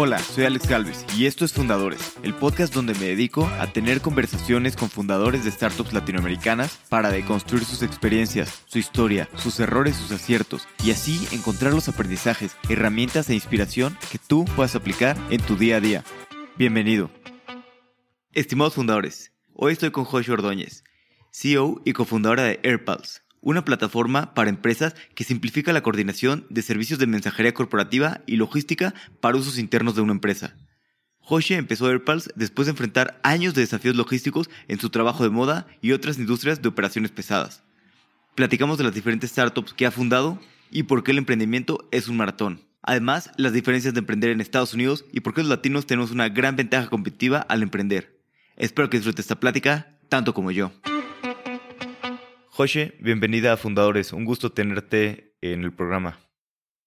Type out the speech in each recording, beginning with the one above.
Hola, soy Alex Galvez y esto es Fundadores, el podcast donde me dedico a tener conversaciones con fundadores de startups latinoamericanas para deconstruir sus experiencias, su historia, sus errores, sus aciertos y así encontrar los aprendizajes, herramientas e inspiración que tú puedas aplicar en tu día a día. Bienvenido. Estimados fundadores, hoy estoy con Joshua Ordóñez, CEO y cofundadora de AirPulse una plataforma para empresas que simplifica la coordinación de servicios de mensajería corporativa y logística para usos internos de una empresa. Joshe empezó AirPulse después de enfrentar años de desafíos logísticos en su trabajo de moda y otras industrias de operaciones pesadas. Platicamos de las diferentes startups que ha fundado y por qué el emprendimiento es un maratón. Además, las diferencias de emprender en Estados Unidos y por qué los latinos tenemos una gran ventaja competitiva al emprender. Espero que disfrutes esta plática tanto como yo. José, bienvenida a Fundadores. Un gusto tenerte en el programa.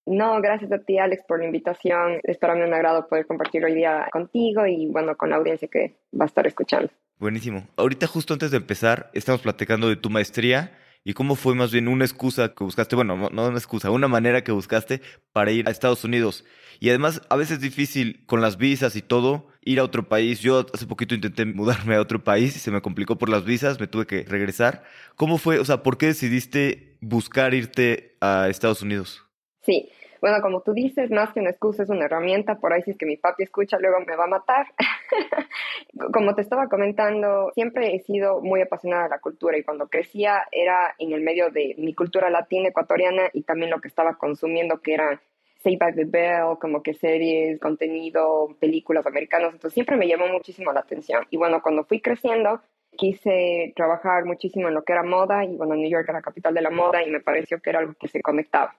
No, gracias a ti, Alex, por la invitación. Es para mí un agrado poder compartir hoy día contigo y, bueno, con la audiencia que va a estar escuchando. Buenísimo. Ahorita, justo antes de empezar, estamos platicando de tu maestría y cómo fue más bien una excusa que buscaste, bueno, no una excusa, una manera que buscaste para ir a Estados Unidos. Y además, a veces es difícil con las visas y todo ir a otro país. Yo hace poquito intenté mudarme a otro país y se me complicó por las visas, me tuve que regresar. ¿Cómo fue? O sea, ¿por qué decidiste buscar irte a Estados Unidos? Sí, bueno, como tú dices, más que una excusa es una herramienta, por ahí si es que mi papi escucha luego me va a matar. como te estaba comentando, siempre he sido muy apasionada de la cultura y cuando crecía era en el medio de mi cultura latina ecuatoriana y también lo que estaba consumiendo que eran Say by the Bell, como que series, contenido, películas americanas, entonces siempre me llamó muchísimo la atención. Y bueno, cuando fui creciendo, quise trabajar muchísimo en lo que era moda y bueno, New York era la capital de la moda y me pareció que era algo que se conectaba.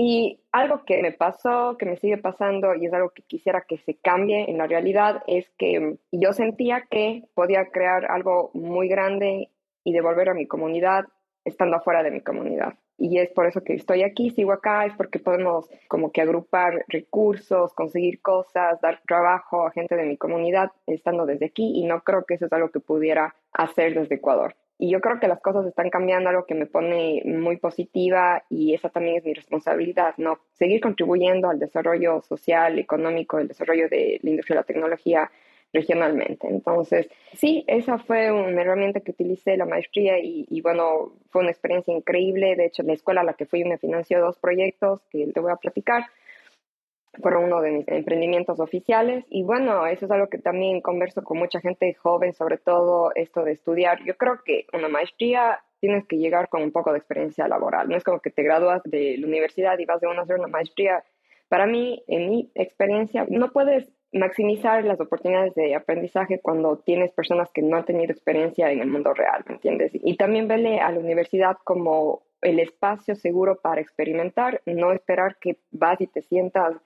Y algo que me pasó, que me sigue pasando y es algo que quisiera que se cambie en la realidad es que yo sentía que podía crear algo muy grande y devolver a mi comunidad estando afuera de mi comunidad y es por eso que estoy aquí, sigo acá, es porque podemos como que agrupar recursos, conseguir cosas, dar trabajo a gente de mi comunidad estando desde aquí y no creo que eso es algo que pudiera hacer desde Ecuador. Y yo creo que las cosas están cambiando, algo que me pone muy positiva y esa también es mi responsabilidad, ¿no? Seguir contribuyendo al desarrollo social, económico, el desarrollo de la industria de la tecnología regionalmente. Entonces, sí, esa fue una herramienta que utilicé la maestría y, bueno, fue una experiencia increíble. De hecho, la escuela a la que fui me financió dos proyectos que te voy a platicar. Fueron uno de mis emprendimientos oficiales. Y bueno, eso es algo que también converso con mucha gente joven, sobre todo esto de estudiar. Yo creo que una maestría tienes que llegar con un poco de experiencia laboral. No es como que te gradúas de la universidad y vas de una a hacer una maestría. Para mí, en mi experiencia, no puedes maximizar las oportunidades de aprendizaje cuando tienes personas que no han tenido experiencia en el mundo real, ¿me entiendes? Y también vele a la universidad como el espacio seguro para experimentar, no esperar que vas y te sientas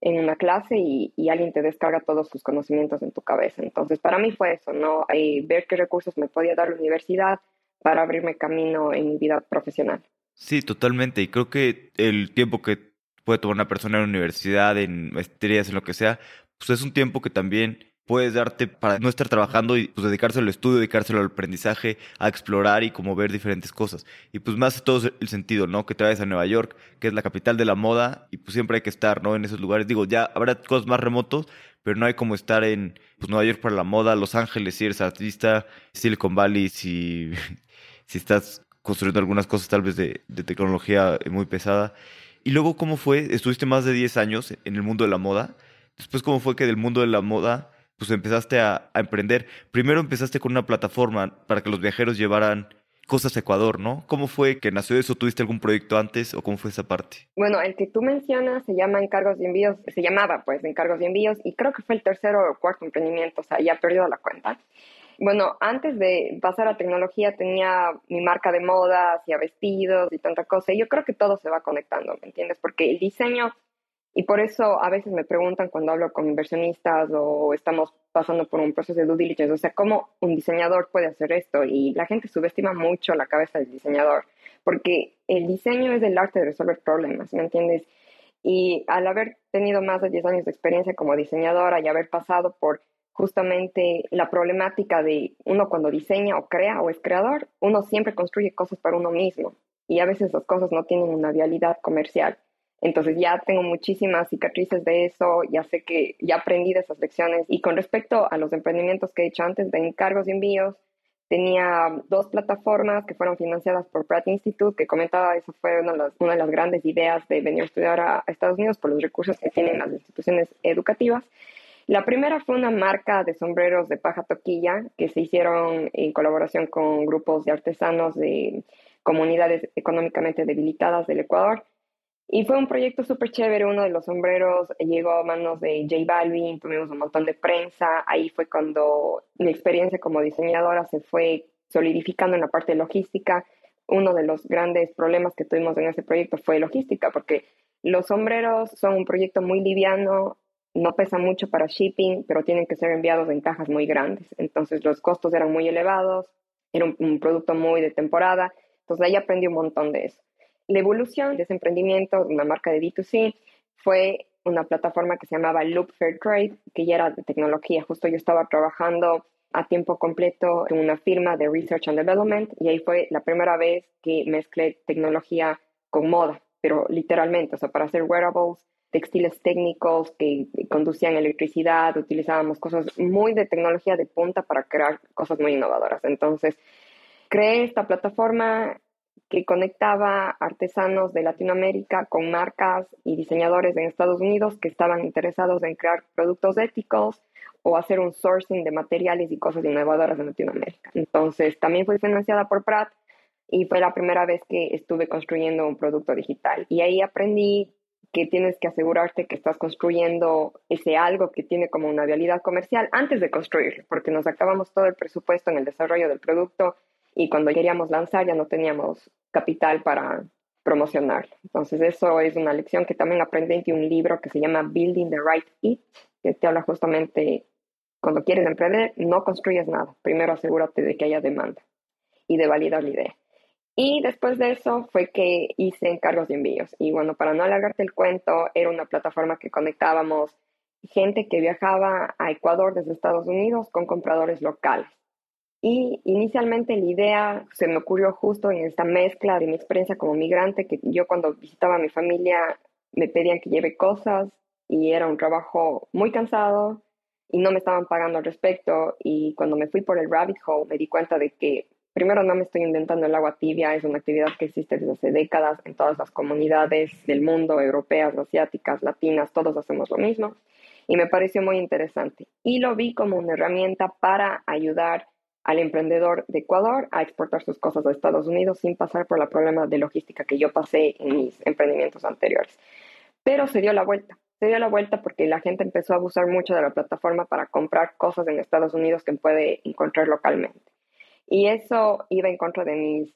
en una clase y, alguien te descarga todos sus conocimientos en tu cabeza. Entonces, para mí fue eso, ¿no? Y ver qué recursos me podía dar la universidad para abrirme camino en mi vida profesional. Sí, totalmente. Y creo que el tiempo que puede tomar una persona en la universidad, en maestrías, en lo que sea, pues es un tiempo que también puedes darte para no estar trabajando y pues dedicarse al estudio, dedicárselo al aprendizaje, a explorar y como ver diferentes cosas. Y pues más todo el sentido, ¿no? Que vayas a Nueva York, que es la capital de la moda y pues siempre hay que estar, ¿no? En esos lugares. Digo, ya habrá cosas más remotos, pero no hay como estar en pues, Nueva York para la moda, Los Ángeles si eres artista, Silicon Valley si, si estás construyendo algunas cosas tal vez de, de tecnología muy pesada. Y luego, ¿cómo fue? Estuviste más de 10 años en el mundo de la moda Después, ¿cómo fue que del mundo de la moda, pues empezaste a, emprender? Primero empezaste con una plataforma para que los viajeros llevaran cosas a Ecuador, ¿no? ¿Cómo fue que nació eso? ¿Tuviste algún proyecto antes o cómo fue esa parte? Bueno, el que tú mencionas se llama Encargos de Envíos, se llamaba pues Encargos de Envíos y creo que fue el tercero o cuarto emprendimiento, o sea, ya he perdido la cuenta. Bueno, antes de pasar a tecnología tenía mi marca de moda, hacía vestidos y tanta cosa. Y yo creo que todo se va conectando, ¿me entiendes? Porque el diseño y por eso a veces me preguntan cuando hablo con inversionistas o estamos pasando por un proceso de due diligence, o sea, ¿cómo un diseñador puede hacer esto? Y la gente subestima mucho la cabeza del diseñador, porque el diseño es el arte de resolver problemas, ¿me entiendes? Y al haber tenido más de 10 años de experiencia como diseñadora y haber pasado por justamente la problemática de uno cuando diseña o crea o es creador, uno siempre construye cosas para uno mismo y a veces las cosas no tienen una vialidad comercial. Entonces ya tengo muchísimas cicatrices de eso, ya sé que ya aprendí de esas lecciones. Y con respecto a los emprendimientos que he hecho antes de encargos y envíos, tenía dos plataformas que fueron financiadas por Pratt Institute, que comentaba, eso fue una de las, una de las grandes ideas de venir a estudiar a, Estados Unidos por los recursos que tienen las instituciones educativas. La primera fue una marca de sombreros de paja toquilla que se hicieron en colaboración con grupos de artesanos de comunidades económicamente debilitadas del Ecuador. Y fue un proyecto súper chévere. Uno de los sombreros llegó a manos de J Balvin, tuvimos un montón de prensa. Ahí fue cuando mi experiencia como diseñadora se fue solidificando en la parte logística. Uno de los grandes problemas que tuvimos en ese proyecto fue logística, porque los sombreros son un proyecto muy liviano, no pesan mucho para shipping, pero tienen que ser enviados en cajas muy grandes. Entonces los costos eran muy elevados, era un, un producto muy de temporada. Entonces ahí aprendí un montón de eso. La evolución de ese emprendimiento, una marca de D2C, fue una plataforma que se llamaba Loop Fair Trade, que ya era de tecnología. Justo yo estaba trabajando a tiempo completo en una firma de Research and Development y ahí fue la primera vez que mezclé tecnología con moda, pero literalmente, o sea, para hacer wearables, textiles técnicos que conducían electricidad, utilizábamos cosas muy de tecnología de punta para crear cosas muy innovadoras. Entonces, creé esta plataforma que conectaba artesanos de Latinoamérica con marcas y diseñadores en Estados Unidos que estaban interesados en crear productos éticos o hacer un sourcing de materiales y cosas innovadoras en Latinoamérica. Entonces, también fui financiada por Pratt y fue la primera vez que estuve construyendo un producto digital. Y ahí aprendí que tienes que asegurarte que estás construyendo ese algo que tiene como una realidad comercial antes de construirlo, porque nos acabamos todo el presupuesto en el desarrollo del producto y cuando queríamos lanzar ya no teníamos capital para promocionarlo. Entonces eso es una lección que también aprendí en un libro que se llama Building the Right It, que te habla justamente cuando quieres emprender, no construyes nada. Primero asegúrate de que haya demanda y de validar la idea. Y después de eso fue que hice encargos de envíos. Y bueno, para no alargarte el cuento, era una plataforma que conectábamos gente que viajaba a Ecuador desde Estados Unidos con compradores locales. Y inicialmente la idea se me ocurrió justo en esta mezcla de mi experiencia como migrante, que yo cuando visitaba a mi familia me pedían que lleve cosas y era un trabajo muy cansado y no me estaban pagando al respecto. Y cuando me fui por el rabbit hole me di cuenta de que primero no me estoy inventando el agua tibia, es una actividad que existe desde hace décadas en todas las comunidades del mundo, europeas, asiáticas, latinas, todos hacemos lo mismo. Y me pareció muy interesante. Y lo vi como una herramienta para ayudar al emprendedor de Ecuador a exportar sus cosas a Estados Unidos sin pasar por el problema de logística que yo pasé en mis emprendimientos anteriores. Pero se dio la vuelta, se dio la vuelta porque la gente empezó a abusar mucho de la plataforma para comprar cosas en Estados Unidos que puede encontrar localmente. Y eso iba en contra de mis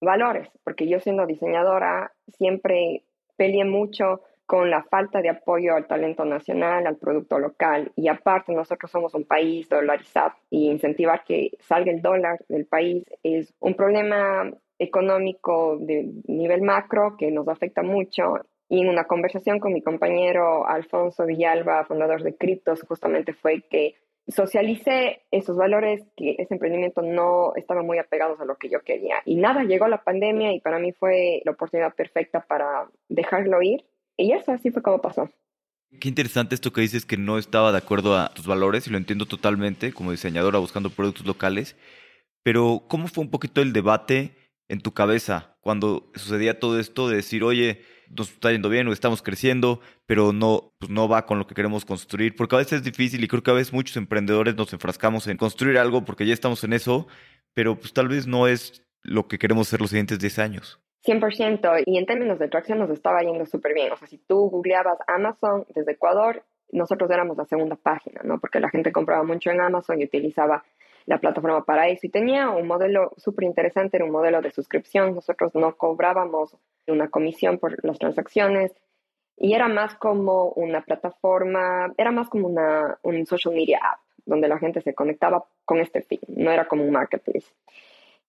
valores, porque yo siendo diseñadora siempre peleé mucho con la falta de apoyo al talento nacional, al producto local. Y aparte, nosotros somos un país dolarizado y incentivar que salga el dólar del país es un problema económico de nivel macro que nos afecta mucho. Y en una conversación con mi compañero Alfonso Villalba, fundador de Criptos, justamente fue que socialicé esos valores que ese emprendimiento no estaba muy apegados a lo que yo quería. Y nada, llegó la pandemia y para mí fue la oportunidad perfecta para dejarlo ir y eso así fue como pasó. Qué interesante esto que dices que no estaba de acuerdo a tus valores y lo entiendo totalmente como diseñadora buscando productos locales. Pero ¿cómo fue un poquito el debate en tu cabeza cuando sucedía todo esto de decir, oye, nos está yendo bien o estamos creciendo, pero no, pues no va con lo que queremos construir? Porque a veces es difícil y creo que a veces muchos emprendedores nos enfrascamos en construir algo porque ya estamos en eso, pero pues tal vez no es lo que queremos ser los siguientes 10 años. 100%, y en términos de tracción nos estaba yendo súper bien. O sea, si tú googleabas Amazon desde Ecuador, nosotros éramos la segunda página, ¿no? Porque la gente compraba mucho en Amazon y utilizaba la plataforma para eso. Y tenía un modelo súper interesante, era un modelo de suscripción. Nosotros no cobrábamos una comisión por las transacciones y era más como una plataforma, era más como una, un social media app, donde la gente se conectaba con este fin, no era como un marketplace.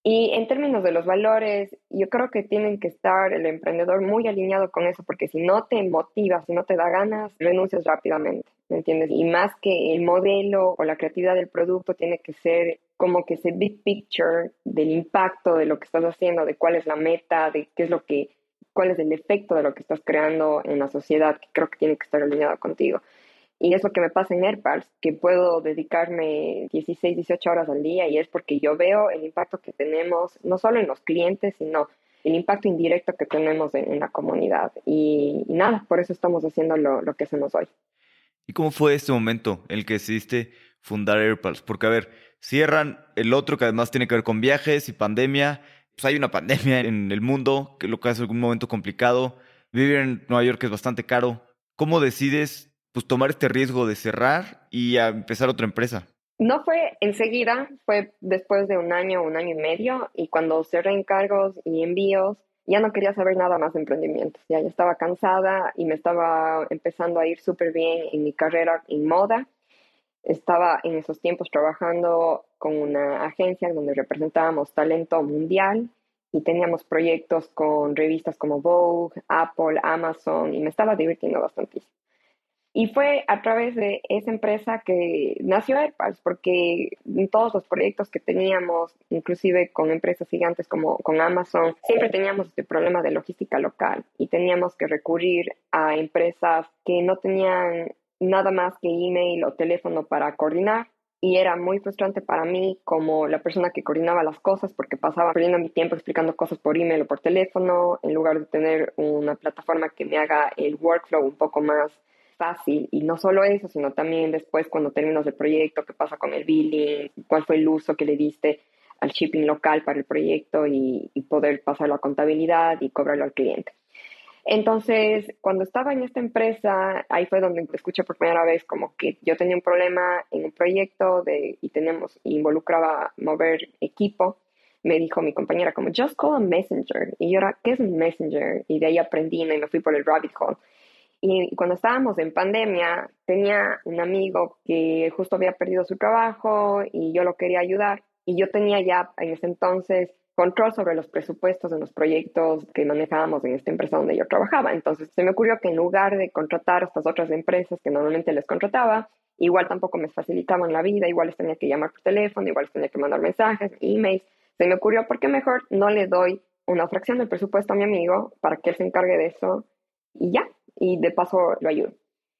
Y en términos de los valores, yo creo que tienen que estar el emprendedor muy alineado con eso, porque si no te motiva, si no te da ganas, renuncias rápidamente, ¿me entiendes? Y más que el modelo o la creatividad del producto tiene que ser como que ese big picture del impacto de lo que estás haciendo, de cuál es la meta, de qué es lo que cuál es el efecto de lo que estás creando en la sociedad, que creo que tiene que estar alineado contigo. Y es lo que me pasa en AirPals, que puedo dedicarme 16, 18 horas al día y es porque yo veo el impacto que tenemos, no solo en los clientes, sino el impacto indirecto que tenemos en, la comunidad. Y, nada, por eso estamos haciendo lo, lo, que hacemos hoy. ¿Y cómo fue este momento en el que decidiste fundar AirPals? Porque, a ver, cierran el otro que además tiene que ver con viajes y pandemia. Pues hay una pandemia en el mundo, que lo que hace algún momento complicado. Vivir en Nueva York es bastante caro. ¿Cómo decides pues, tomar este riesgo de cerrar y empezar otra empresa? No fue enseguida, fue después de un año, un año y medio, y cuando cerré encargos y envíos, ya no quería saber nada más de emprendimientos, ya, ya estaba cansada y me estaba empezando a ir súper bien en mi carrera en moda. Estaba en esos tiempos trabajando con una agencia donde representábamos talento mundial y teníamos proyectos con revistas como Vogue, Apple, Amazon y me estaba divirtiendo bastantísimo. Y fue a través de esa empresa que nació AirPals, porque en todos los proyectos que teníamos, inclusive con empresas gigantes como con Amazon, siempre teníamos este problema de logística local y teníamos que recurrir a empresas que no tenían nada más que email o teléfono para coordinar. Y era muy frustrante para mí como la persona que coordinaba las cosas porque pasaba perdiendo mi tiempo explicando cosas por email o por teléfono en lugar de tener una plataforma que me haga el workflow un poco más fácil. Y no solo eso, sino también después cuando terminas el proyecto, qué pasa con el billing, cuál fue el uso que le diste al shipping local para el proyecto y, poder pasarlo a contabilidad y cobrarlo al cliente. Entonces, cuando estaba en esta empresa, ahí fue donde escuché por primera vez como que yo tenía un problema en un proyecto de, y teníamos, involucraba mover equipo. Me dijo mi compañera como, just call a messenger. Y yo era, ¿qué es un messenger? Y de ahí aprendí y me fui por el rabbit hole. Y cuando estábamos en pandemia, tenía un amigo que justo había perdido su trabajo y yo lo quería ayudar. Y yo tenía ya en ese entonces control sobre los presupuestos de los proyectos que manejábamos en esta empresa donde yo trabajaba. Entonces se me ocurrió que en lugar de contratar a estas otras empresas que normalmente les contrataba, igual tampoco me facilitaban la vida, igual les tenía que llamar por teléfono, igual les tenía que mandar mensajes, emails. Se me ocurrió, ¿por qué mejor no le doy una fracción del presupuesto a mi amigo para que él se encargue de eso? Y ya, y de paso lo ayudo.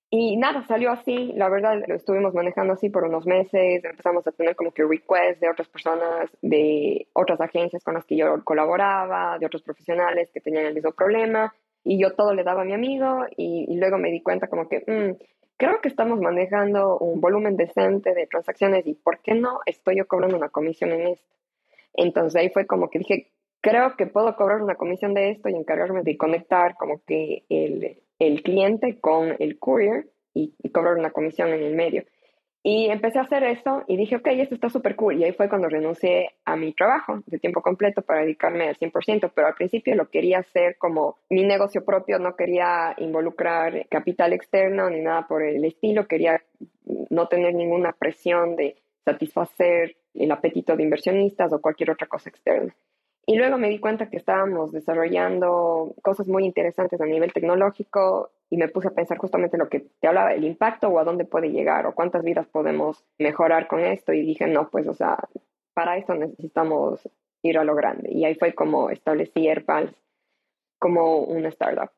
Y nada, salió así, la verdad lo estuvimos manejando así por unos meses, empezamos a tener como que requests de otras personas, de otras agencias con las que yo colaboraba, de otros profesionales que tenían el mismo problema, y yo todo le daba a mi amigo y, luego me di cuenta como que mm, creo que estamos manejando un volumen decente de transacciones y ¿por qué no estoy yo cobrando una comisión en esto? Entonces ahí fue como que dije, creo que puedo cobrar una comisión de esto y encargarme de conectar como que el, el cliente con el courier y, cobrar una comisión en el medio. Y empecé a hacer eso y dije, ok, esto está súper cool. Y ahí fue cuando renuncié a mi trabajo de tiempo completo para dedicarme al 100%, pero al principio lo quería hacer como mi negocio propio, no quería involucrar capital externo ni nada por el estilo, quería no tener ninguna presión de satisfacer el apetito de inversionistas o cualquier otra cosa externa. Y luego me di cuenta que estábamos desarrollando cosas muy interesantes a nivel tecnológico y me puse a pensar justamente lo que te hablaba, el impacto o a dónde puede llegar o cuántas vidas podemos mejorar con esto. Y dije, no, pues, o sea, para esto necesitamos ir a lo grande. Y ahí fue como establecí AirPals como una startup.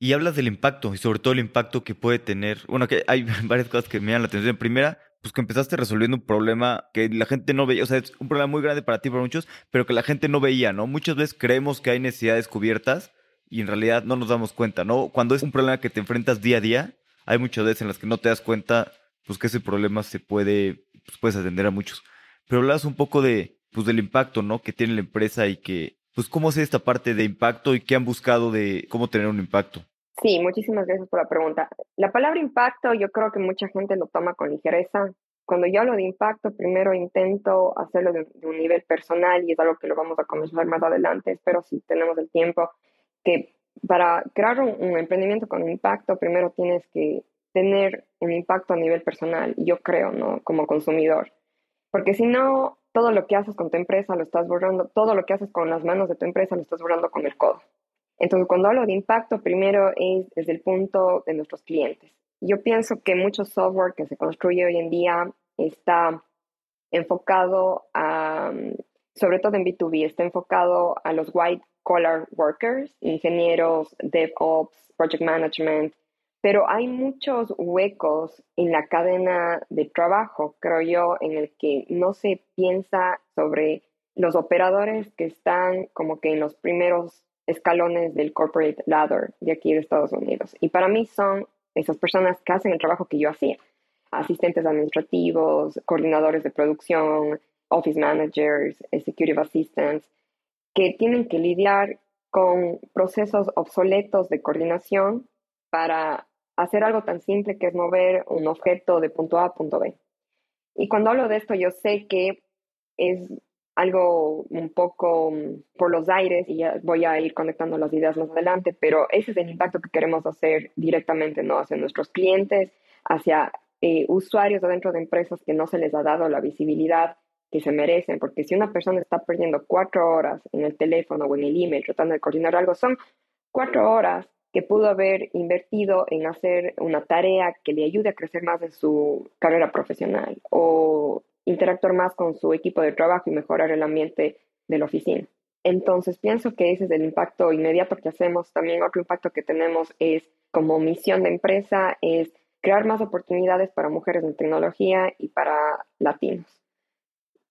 Y hablas del impacto y sobre todo el impacto que puede tener. Bueno, que hay varias cosas que me llaman la atención. Primera, pues que empezaste resolviendo un problema que la gente no veía, o sea, es un problema muy grande para ti, para muchos, pero que la gente no veía, ¿no? Muchas veces creemos que hay necesidades cubiertas y en realidad no nos damos cuenta, ¿no? Cuando es un problema que te enfrentas día a día, hay muchas veces en las que no te das cuenta, pues que ese problema se puede, pues puedes atender a muchos. Pero hablas un poco de, pues del impacto, ¿no? Que tiene la empresa y que, pues cómo es esta parte de impacto y qué han buscado de cómo tener un impacto. Sí, muchísimas gracias por la pregunta. La palabra impacto yo creo que mucha gente lo toma con ligereza. Cuando yo hablo de impacto, primero intento hacerlo de, un nivel personal y es algo que lo vamos a comenzar más adelante, espero si tenemos el tiempo, que para crear un, emprendimiento con impacto, primero tienes que tener un impacto a nivel personal, yo creo, ¿no? Como consumidor. Porque si no, todo lo que haces con tu empresa lo estás borrando, todo lo que haces con las manos de tu empresa lo estás borrando con el codo. Entonces, cuando hablo de impacto, primero es desde el punto de nuestros clientes. Yo pienso que mucho software que se construye hoy en día está enfocado a, sobre todo en B2B, está enfocado a los white collar workers, ingenieros, DevOps, project management, pero hay muchos huecos en la cadena de trabajo, creo yo, en el que no se piensa sobre los operadores que están como que en los primeros escalones del corporate ladder de aquí de Estados Unidos. Y para mí son esas personas que hacen el trabajo que yo hacía. Asistentes administrativos, coordinadores de producción, office managers, executive assistants, que tienen que lidiar con procesos obsoletos de coordinación para hacer algo tan simple que es mover un objeto de punto A a punto B. Y cuando hablo de esto, yo sé que es algo un poco mm, por los aires y ya voy a ir conectando las ideas más adelante, pero ese es el impacto que queremos hacer directamente ¿no? hacia nuestros clientes, hacia eh, usuarios dentro de empresas que no se les ha dado la visibilidad que se merecen, porque si una persona está perdiendo cuatro horas en el teléfono o en el email tratando de coordinar algo, son cuatro horas que pudo haber invertido en hacer una tarea que le ayude a crecer más en su carrera profesional o interactuar más con su equipo de trabajo y mejorar el ambiente de la oficina. Entonces, pienso que ese es el impacto inmediato que hacemos. También otro impacto que tenemos es, como misión de empresa, es crear más oportunidades para mujeres en tecnología y para latinos.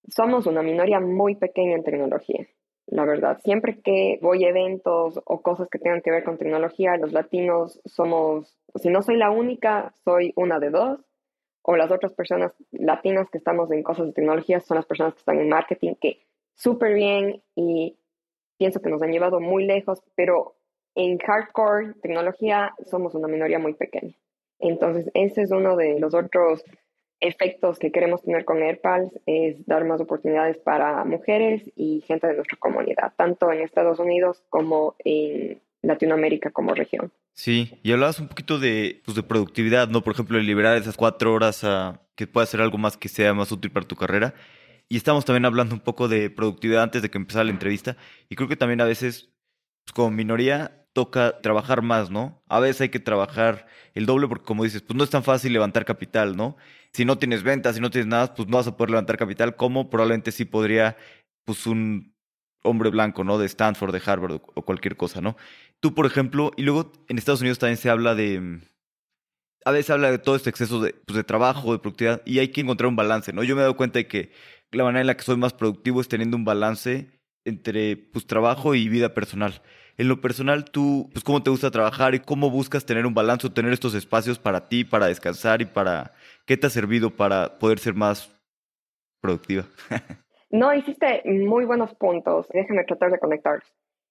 Somos una minoría muy pequeña en tecnología, la verdad. Siempre que voy a eventos o cosas que tengan que ver con tecnología, los latinos somos, si no soy la única, soy una de dos o las otras personas latinas que estamos en cosas de tecnología son las personas que están en marketing, que súper bien y pienso que nos han llevado muy lejos, pero en hardcore tecnología somos una minoría muy pequeña. Entonces, ese es uno de los otros efectos que queremos tener con AirPals, es dar más oportunidades para mujeres y gente de nuestra comunidad, tanto en Estados Unidos como en Latinoamérica como región. Sí, y hablabas un poquito de, pues, de productividad, ¿no? Por ejemplo, de liberar esas cuatro horas a que pueda ser algo más que sea más útil para tu carrera. Y estamos también hablando un poco de productividad antes de que empezara la entrevista. Y creo que también a veces, pues, como minoría, toca trabajar más, ¿no? A veces hay que trabajar el doble porque, como dices, pues no es tan fácil levantar capital, ¿no? Si no tienes ventas, si no tienes nada, pues no vas a poder levantar capital, como probablemente sí podría, pues un hombre blanco, ¿no? De Stanford, de Harvard o cualquier cosa, ¿no? Tú, por ejemplo, y luego en Estados Unidos también se habla de... A veces habla de todo este exceso de, pues, de trabajo, de productividad, y hay que encontrar un balance, ¿no? Yo me he dado cuenta de que la manera en la que soy más productivo es teniendo un balance entre pues, trabajo y vida personal. En lo personal, tú, pues, ¿cómo te gusta trabajar y cómo buscas tener un balance o tener estos espacios para ti, para descansar y para... ¿Qué te ha servido para poder ser más productiva? no, hiciste muy buenos puntos. Déjame tratar de conectarlos.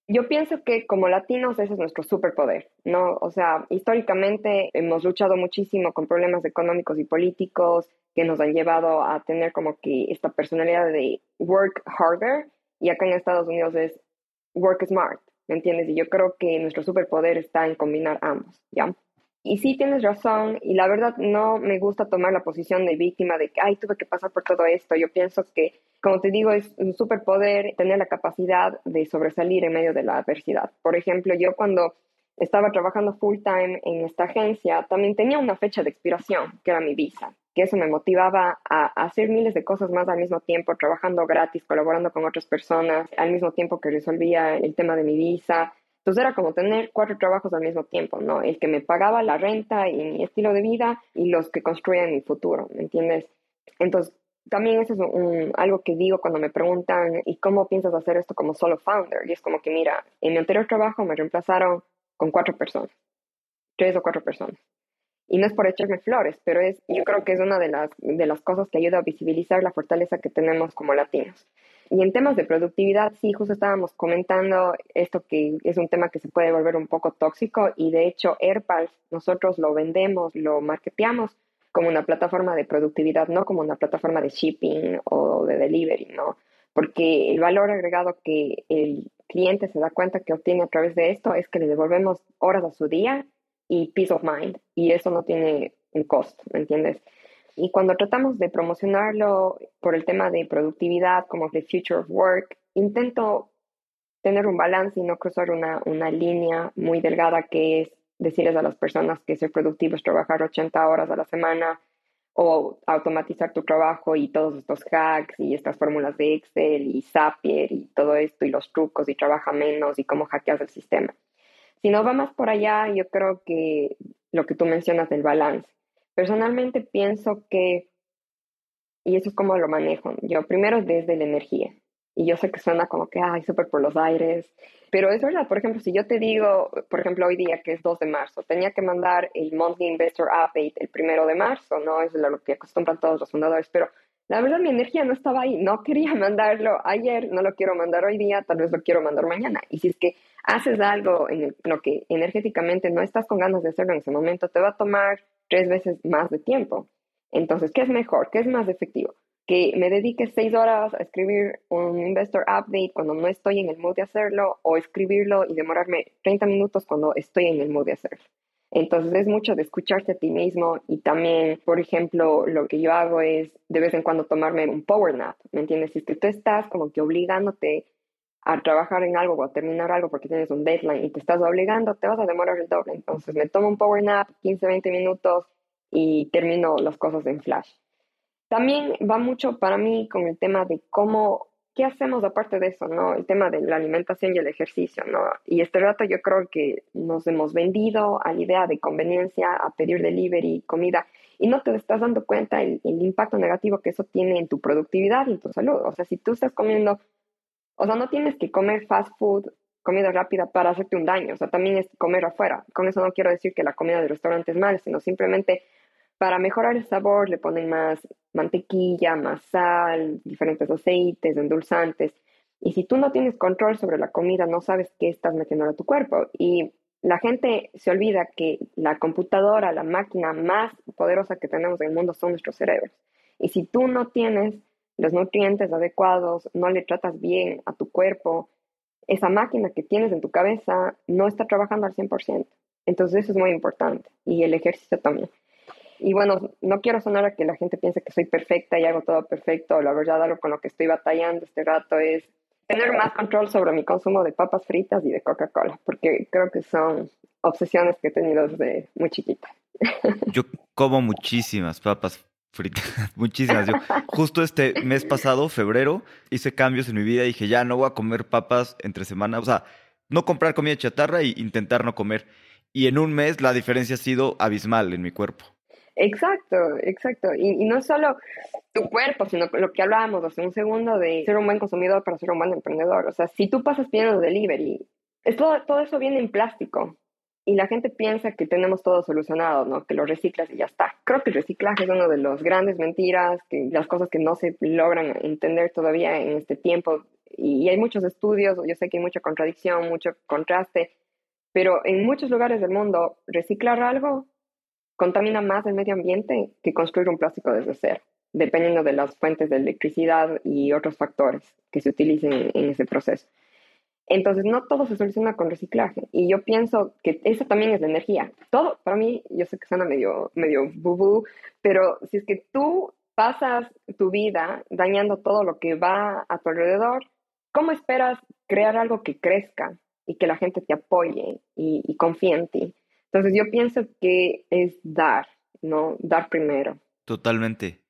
Yo pienso que como latinos ese es nuestro superpoder, ¿no? O sea, históricamente hemos luchado muchísimo con problemas económicos y políticos que nos han llevado a tener como que esta personalidad de work harder y acá en Estados Unidos es work smart, ¿me entiendes? Y yo creo que nuestro superpoder está en combinar ambos, ¿ya? Y sí tienes razón, y la verdad no me gusta tomar la posición de víctima de que, ay, tuve que pasar por todo esto. Yo pienso que, como te digo, es un superpoder tener la capacidad de sobresalir en medio de la adversidad. Por ejemplo, yo cuando estaba trabajando full time en esta agencia, también tenía una fecha de expiración, que era mi visa, que eso me motivaba a hacer miles de cosas más al mismo tiempo, trabajando gratis, colaborando con otras personas, al mismo tiempo que resolvía el tema de mi visa, entonces era como tener cuatro trabajos al mismo tiempo, ¿no? El que me pagaba la renta y mi estilo de vida y los que construían mi futuro, ¿me entiendes? Entonces, también eso es un, algo que digo cuando me preguntan, ¿y cómo piensas hacer esto como solo founder? Y es como que, mira, en mi anterior trabajo me reemplazaron con cuatro personas, tres o cuatro personas. Y no es por echarme flores, pero es, yo creo que es una de las, de las cosas que ayuda a visibilizar la fortaleza que tenemos como latinos. Y en temas de productividad, sí, justo estábamos comentando esto que es un tema que se puede volver un poco tóxico y de hecho AirPals nosotros lo vendemos, lo marketeamos como una plataforma de productividad, no como una plataforma de shipping o de delivery, ¿no? Porque el valor agregado que el cliente se da cuenta que obtiene a través de esto es que le devolvemos horas a su día y peace of mind y eso no tiene un costo, ¿me entiendes? Y cuando tratamos de promocionarlo por el tema de productividad, como The Future of Work, intento tener un balance y no cruzar una, una línea muy delgada que es decirles a las personas que ser productivo es trabajar 80 horas a la semana o automatizar tu trabajo y todos estos hacks y estas fórmulas de Excel y Zapier y todo esto y los trucos y trabaja menos y cómo hackeas el sistema. Si no va más por allá, yo creo que lo que tú mencionas del balance. Personalmente pienso que, y eso es como lo manejo, yo primero desde la energía. Y yo sé que suena como que, ay, súper por los aires, pero es verdad, por ejemplo, si yo te digo, por ejemplo, hoy día que es 2 de marzo, tenía que mandar el Monthly Investor Update el primero de marzo, ¿no? Es lo que acostumbran todos los fundadores, pero la verdad mi energía no estaba ahí, no quería mandarlo ayer, no lo quiero mandar hoy día, tal vez lo quiero mandar mañana. Y si es que haces algo en lo que energéticamente no estás con ganas de hacerlo en ese momento, te va a tomar tres veces más de tiempo. Entonces, ¿qué es mejor? ¿Qué es más efectivo? que me dedique seis horas a escribir un investor update cuando no estoy en el mood de hacerlo o escribirlo y demorarme 30 minutos cuando estoy en el mood de hacerlo. Entonces es mucho de escucharte a ti mismo y también, por ejemplo, lo que yo hago es de vez en cuando tomarme un power nap, ¿me entiendes? Si tú estás como que obligándote a trabajar en algo o a terminar algo porque tienes un deadline y te estás obligando, te vas a demorar el doble. Entonces me tomo un power nap, 15, 20 minutos y termino las cosas en flash. También va mucho para mí con el tema de cómo, ¿qué hacemos aparte de eso, no? El tema de la alimentación y el ejercicio, ¿no? Y este rato yo creo que nos hemos vendido a la idea de conveniencia, a pedir delivery, comida, y no te estás dando cuenta el, impacto negativo que eso tiene en tu productividad y en tu salud. O sea, si tú estás comiendo, o sea, no tienes que comer fast food comida rápida para hacerte un daño, o sea, también es comer afuera. Con eso no quiero decir que la comida de restaurante es mala, sino simplemente para mejorar el sabor le ponen más mantequilla, más sal, diferentes aceites, endulzantes. Y si tú no tienes control sobre la comida, no sabes qué estás metiendo a tu cuerpo. Y la gente se olvida que la computadora, la máquina más poderosa que tenemos en el mundo son nuestros cerebros. Y si tú no tienes los nutrientes adecuados, no le tratas bien a tu cuerpo, esa máquina que tienes en tu cabeza no está trabajando al 100%. Entonces eso es muy importante. Y el ejercicio también. Y bueno, no quiero sonar a que la gente piense que soy perfecta y hago todo perfecto. La verdad, algo con lo que estoy batallando este rato es tener más control sobre mi consumo de papas fritas y de Coca-Cola, porque creo que son obsesiones que he tenido desde muy chiquita. Yo como muchísimas papas fritas, muchísimas. Yo justo este mes pasado, febrero, hice cambios en mi vida y dije, ya no voy a comer papas entre semana, o sea, no comprar comida chatarra e intentar no comer. Y en un mes la diferencia ha sido abismal en mi cuerpo. Exacto, exacto. Y, no solo tu cuerpo, sino lo que hablábamos hace un segundo de ser un buen consumidor para ser un buen emprendedor. O sea, si tú pasas pidiendo delivery, es todo, todo eso viene en plástico. Y la gente piensa que tenemos todo solucionado, ¿no? Que lo reciclas y ya está. Creo que el reciclaje es una de las grandes mentiras, que las cosas que no se logran entender todavía en este tiempo. Y hay muchos estudios, yo sé que hay mucha contradicción, mucho contraste, pero en muchos lugares del mundo reciclar algo contamina más el medio ambiente que construir un plástico desde cero, dependiendo de las fuentes de electricidad y otros factores que se utilicen en ese proceso. Entonces, no todo se soluciona con reciclaje. Y yo pienso que eso también es la energía. Todo, para mí, yo sé que suena medio, medio bubú, pero si es que tú pasas tu vida dañando todo lo que va a tu alrededor, ¿cómo esperas crear algo que crezca y que la gente te apoye y confíe en ti? Entonces yo pienso que es dar, ¿no? Dar primero. Totalmente.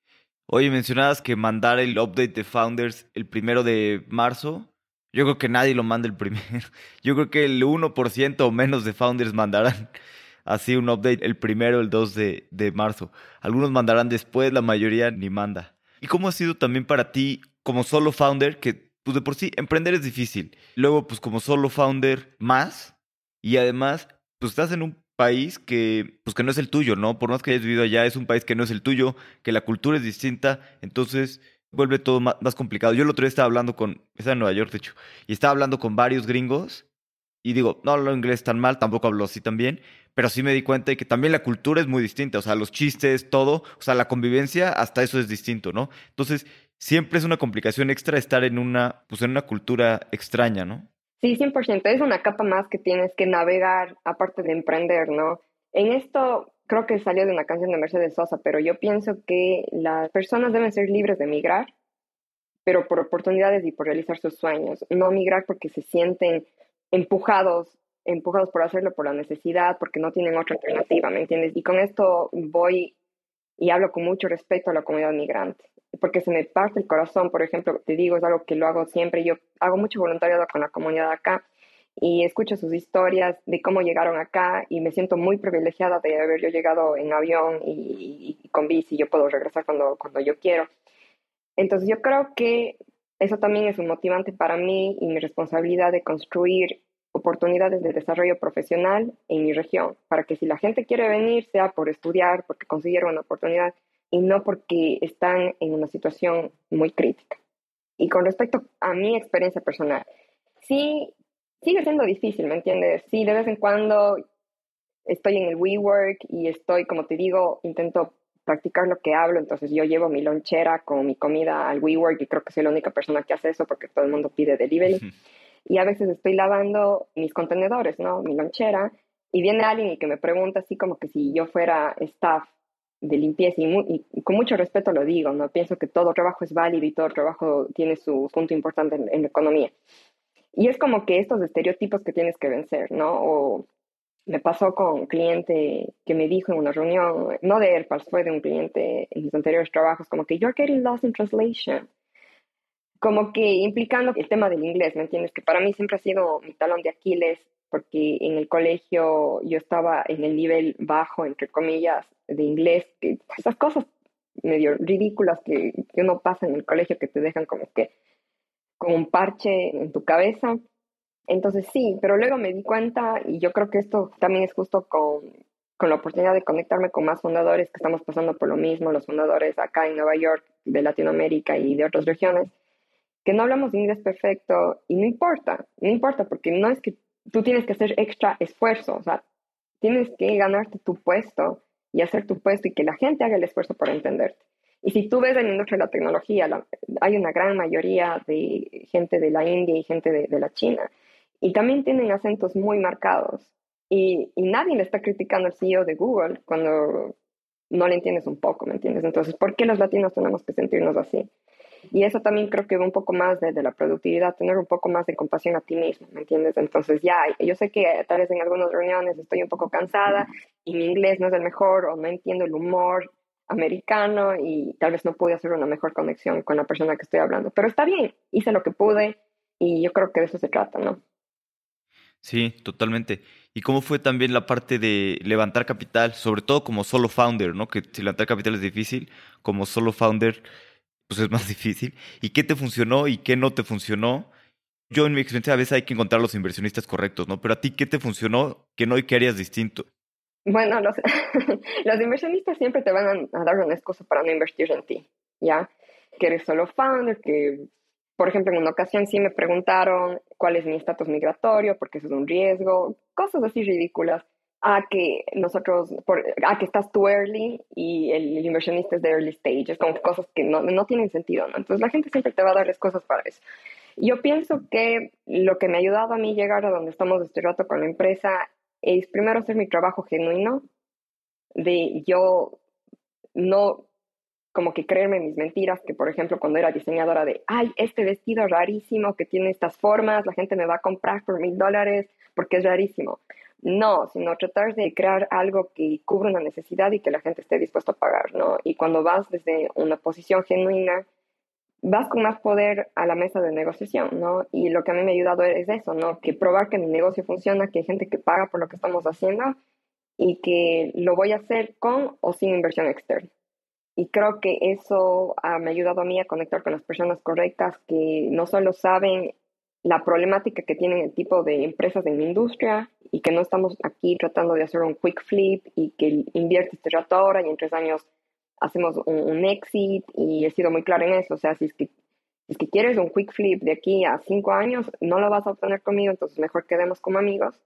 Oye, mencionabas que mandar el update de Founders el primero de marzo. Yo creo que nadie lo manda el primero. Yo creo que el 1% o menos de Founders mandarán así un update el primero, el 2 de, de marzo. Algunos mandarán después, la mayoría ni manda. ¿Y cómo ha sido también para ti como solo founder, que pues de por sí emprender es difícil? Luego, pues como solo founder más. Y además, pues estás en un país que, pues que no es el tuyo, ¿no? Por más que hayas vivido allá, es un país que no es el tuyo, que la cultura es distinta, entonces vuelve todo más, complicado. Yo el otro día estaba hablando con, estaba en Nueva York, de hecho, y estaba hablando con varios gringos, y digo, no hablo inglés tan mal, tampoco hablo así tan bien, pero sí me di cuenta de que también la cultura es muy distinta, o sea, los chistes, todo, o sea, la convivencia, hasta eso es distinto, ¿no? Entonces, siempre es una complicación extra estar en una, pues en una cultura extraña, ¿no? Sí, 100%. Es una capa más que tienes que navegar aparte de emprender, ¿no? En esto creo que salió de una canción de Mercedes Sosa, pero yo pienso que las personas deben ser libres de migrar, pero por oportunidades y por realizar sus sueños. No migrar porque se sienten empujados, empujados por hacerlo por la necesidad, porque no tienen otra alternativa, ¿me entiendes? Y con esto voy y hablo con mucho respeto a la comunidad migrante, porque se me parte el corazón, por ejemplo, te digo, es algo que lo hago siempre, yo hago mucho voluntariado con la comunidad acá y escucho sus historias de cómo llegaron acá y me siento muy privilegiada de haber yo llegado en avión y, y con bici, yo puedo regresar cuando, cuando yo quiero. Entonces yo creo que eso también es un motivante para mí y mi responsabilidad de construir oportunidades de desarrollo profesional en mi región, para que si la gente quiere venir, sea por estudiar, porque consiguieron una oportunidad y no porque están en una situación muy crítica. Y con respecto a mi experiencia personal, sí, sigue siendo difícil, ¿me entiendes? Sí, de vez en cuando estoy en el WeWork y estoy, como te digo, intento practicar lo que hablo, entonces yo llevo mi lonchera con mi comida al WeWork y creo que soy la única persona que hace eso porque todo el mundo pide delivery. Y a veces estoy lavando mis contenedores, ¿no? Mi lonchera, y viene alguien y que me pregunta así como que si yo fuera staff de limpieza y, con mucho respeto lo digo, ¿no? Pienso que todo trabajo es válido y todo trabajo tiene su punto importante en, la economía. Y es como que estos estereotipos que tienes que vencer, ¿no? Me pasó con un cliente que me dijo en una reunión, no de AirPads, fue de un cliente en mis anteriores trabajos, como que you're getting lost in translation. Como que implicando el tema del inglés, ¿me entiendes? Que para mí siempre ha sido mi talón de Aquiles, porque en el colegio yo estaba en el nivel bajo, entre comillas, de inglés, que esas cosas medio ridículas que, que uno pasa en el colegio que te dejan como que con un parche en tu cabeza. Entonces sí, pero luego me di cuenta y yo creo que esto también es justo con, con la oportunidad de conectarme con más fundadores que estamos pasando por lo mismo, los fundadores acá en Nueva York, de Latinoamérica y de otras regiones, que no hablamos inglés perfecto y no importa, no importa porque no es que tú tienes que hacer extra esfuerzo, o sea, tienes que ganarte tu puesto y hacer tu puesto y que la gente haga el esfuerzo para entenderte. Y si tú ves en la industria de la tecnología, hay una gran mayoría de gente de la India y gente de, de la China y también tienen acentos muy marcados. Y, y, nadie le está criticando al CEO de Google cuando no le entiendes un poco, ¿me entiendes? Entonces, ¿por qué los latinos tenemos que sentirnos así? Y eso también creo que va un poco más de, de, la productividad, tener un poco más de compasión a ti mismo, ¿me entiendes? Entonces ya, yo sé que tal vez en algunas reuniones estoy un poco cansada y mi inglés no es el mejor o no entiendo el humor americano y tal vez no pude hacer una mejor conexión con la persona que estoy hablando, pero está bien, hice lo que pude y yo creo que de eso se trata, ¿no? Sí, totalmente. ¿Y cómo fue también la parte de levantar capital, sobre todo como solo founder, ¿no? Que si levantar capital es difícil, como solo founder, pues es más difícil. ¿Y qué te funcionó y qué no te funcionó? Yo en mi experiencia a veces hay que encontrar los inversionistas correctos, ¿no? Pero a ti, ¿qué te funcionó que no y qué harías distinto? Bueno, los, los inversionistas siempre te van a, a dar una excusa para no invertir en ti, ¿ya? Que eres solo founder, que por ejemplo, en una ocasión sí me preguntaron cuál es mi estatus migratorio, porque eso es un riesgo, cosas así ridículas, a que nosotros, por, a que estás too early y el, inversionista es de early stage, es como cosas que no, no tienen sentido, ¿no? Entonces la gente siempre te va a dar cosas para eso. Yo pienso que lo que me ha ayudado a mí llegar a donde estamos este rato con la empresa es primero hacer mi trabajo genuino, de yo no como que creerme mis mentiras, que por ejemplo cuando era diseñadora de, ay, este vestido rarísimo que tiene estas formas, la gente me va a comprar por mil dólares porque es rarísimo. No, sino tratar de crear algo que cubra una necesidad y que la gente esté dispuesta a pagar, ¿no? Y cuando vas desde una posición genuina, vas con más poder a la mesa de negociación, ¿no? Y lo que a mí me ha ayudado es eso, ¿no? Que probar que mi negocio funciona, que hay gente que paga por lo que estamos haciendo y que lo voy a hacer con o sin inversión externa. Y creo que eso me ha ayudado a mí a conectar con las personas correctas que no solo saben la problemática que tienen el tipo de empresas en la industria y que no estamos aquí tratando de hacer un quick flip y que inviertes este rato ahora y en tres años hacemos un, exit y he sido muy clara en eso. O sea, si es, que, es que quieres un quick flip de aquí a cinco años, no lo vas a obtener conmigo, entonces mejor quedemos como amigos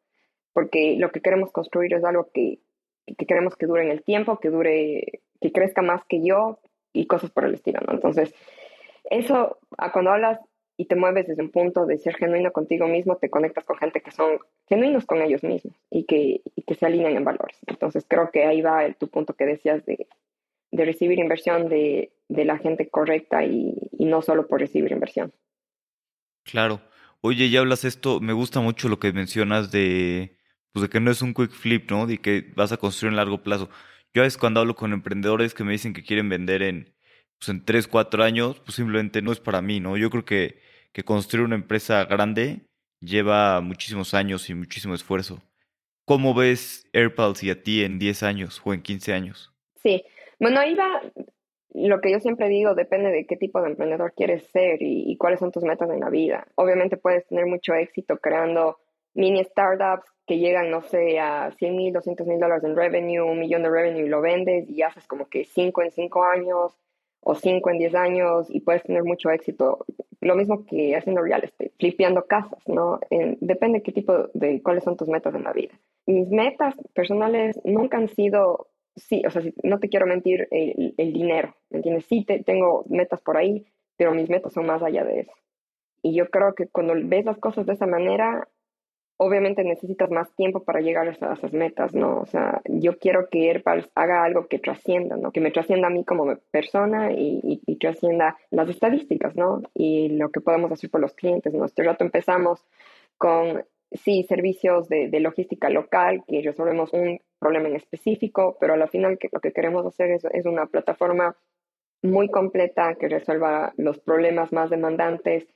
porque lo que queremos construir es algo que, que queremos que dure en el tiempo, que dure que crezca más que yo y cosas por el estilo, ¿no? Entonces, eso, cuando hablas y te mueves desde un punto de ser genuino contigo mismo, te conectas con gente que son genuinos con ellos mismos y que, y que se alinean en valores. Entonces, creo que ahí va tu punto que decías de, de recibir inversión de, de, la gente correcta y, y no solo por recibir inversión. Claro. Oye, ya hablas esto, me gusta mucho lo que mencionas de, pues de que no es un quick flip, ¿no? De que vas a construir en largo plazo. Yo a veces cuando hablo con emprendedores que me dicen que quieren vender en, pues en 3, 4 años, pues simplemente no es para mí, ¿no? Yo creo que, que construir una empresa grande lleva muchísimos años y muchísimo esfuerzo. ¿Cómo ves AirPals y a ti en 10 años o en 15 años? Sí, bueno, iba, lo que yo siempre digo, depende de qué tipo de emprendedor quieres ser y, y cuáles son tus metas en la vida. Obviamente puedes tener mucho éxito creando mini startups que llegan, no sé, a 100 mil, 200 mil dólares en revenue, un millón de revenue y lo vendes y haces como que 5 en 5 años o 5 en 10 años y puedes tener mucho éxito. Lo mismo que haciendo real estate, flipeando casas, ¿no? depende qué tipo de, cuáles son tus metas en la vida. Mis metas personales nunca han sido, sí, o sea, no te quiero mentir, el, el dinero, ¿me entiendes? Sí, te, tengo metas por ahí, pero mis metas son más allá de eso. Y yo creo que cuando ves las cosas de esa manera, obviamente necesitas más tiempo para llegar a esas, metas, ¿no? O sea, yo quiero que AirPals haga algo que trascienda, ¿no? Que me trascienda a mí como persona y, y, trascienda las estadísticas, ¿no? Y lo que podemos hacer por los clientes, ¿no? Este rato empezamos con, sí, servicios de, logística local, que resolvemos un problema en específico, pero al final lo que queremos hacer es, es una plataforma muy completa que resuelva los problemas más demandantes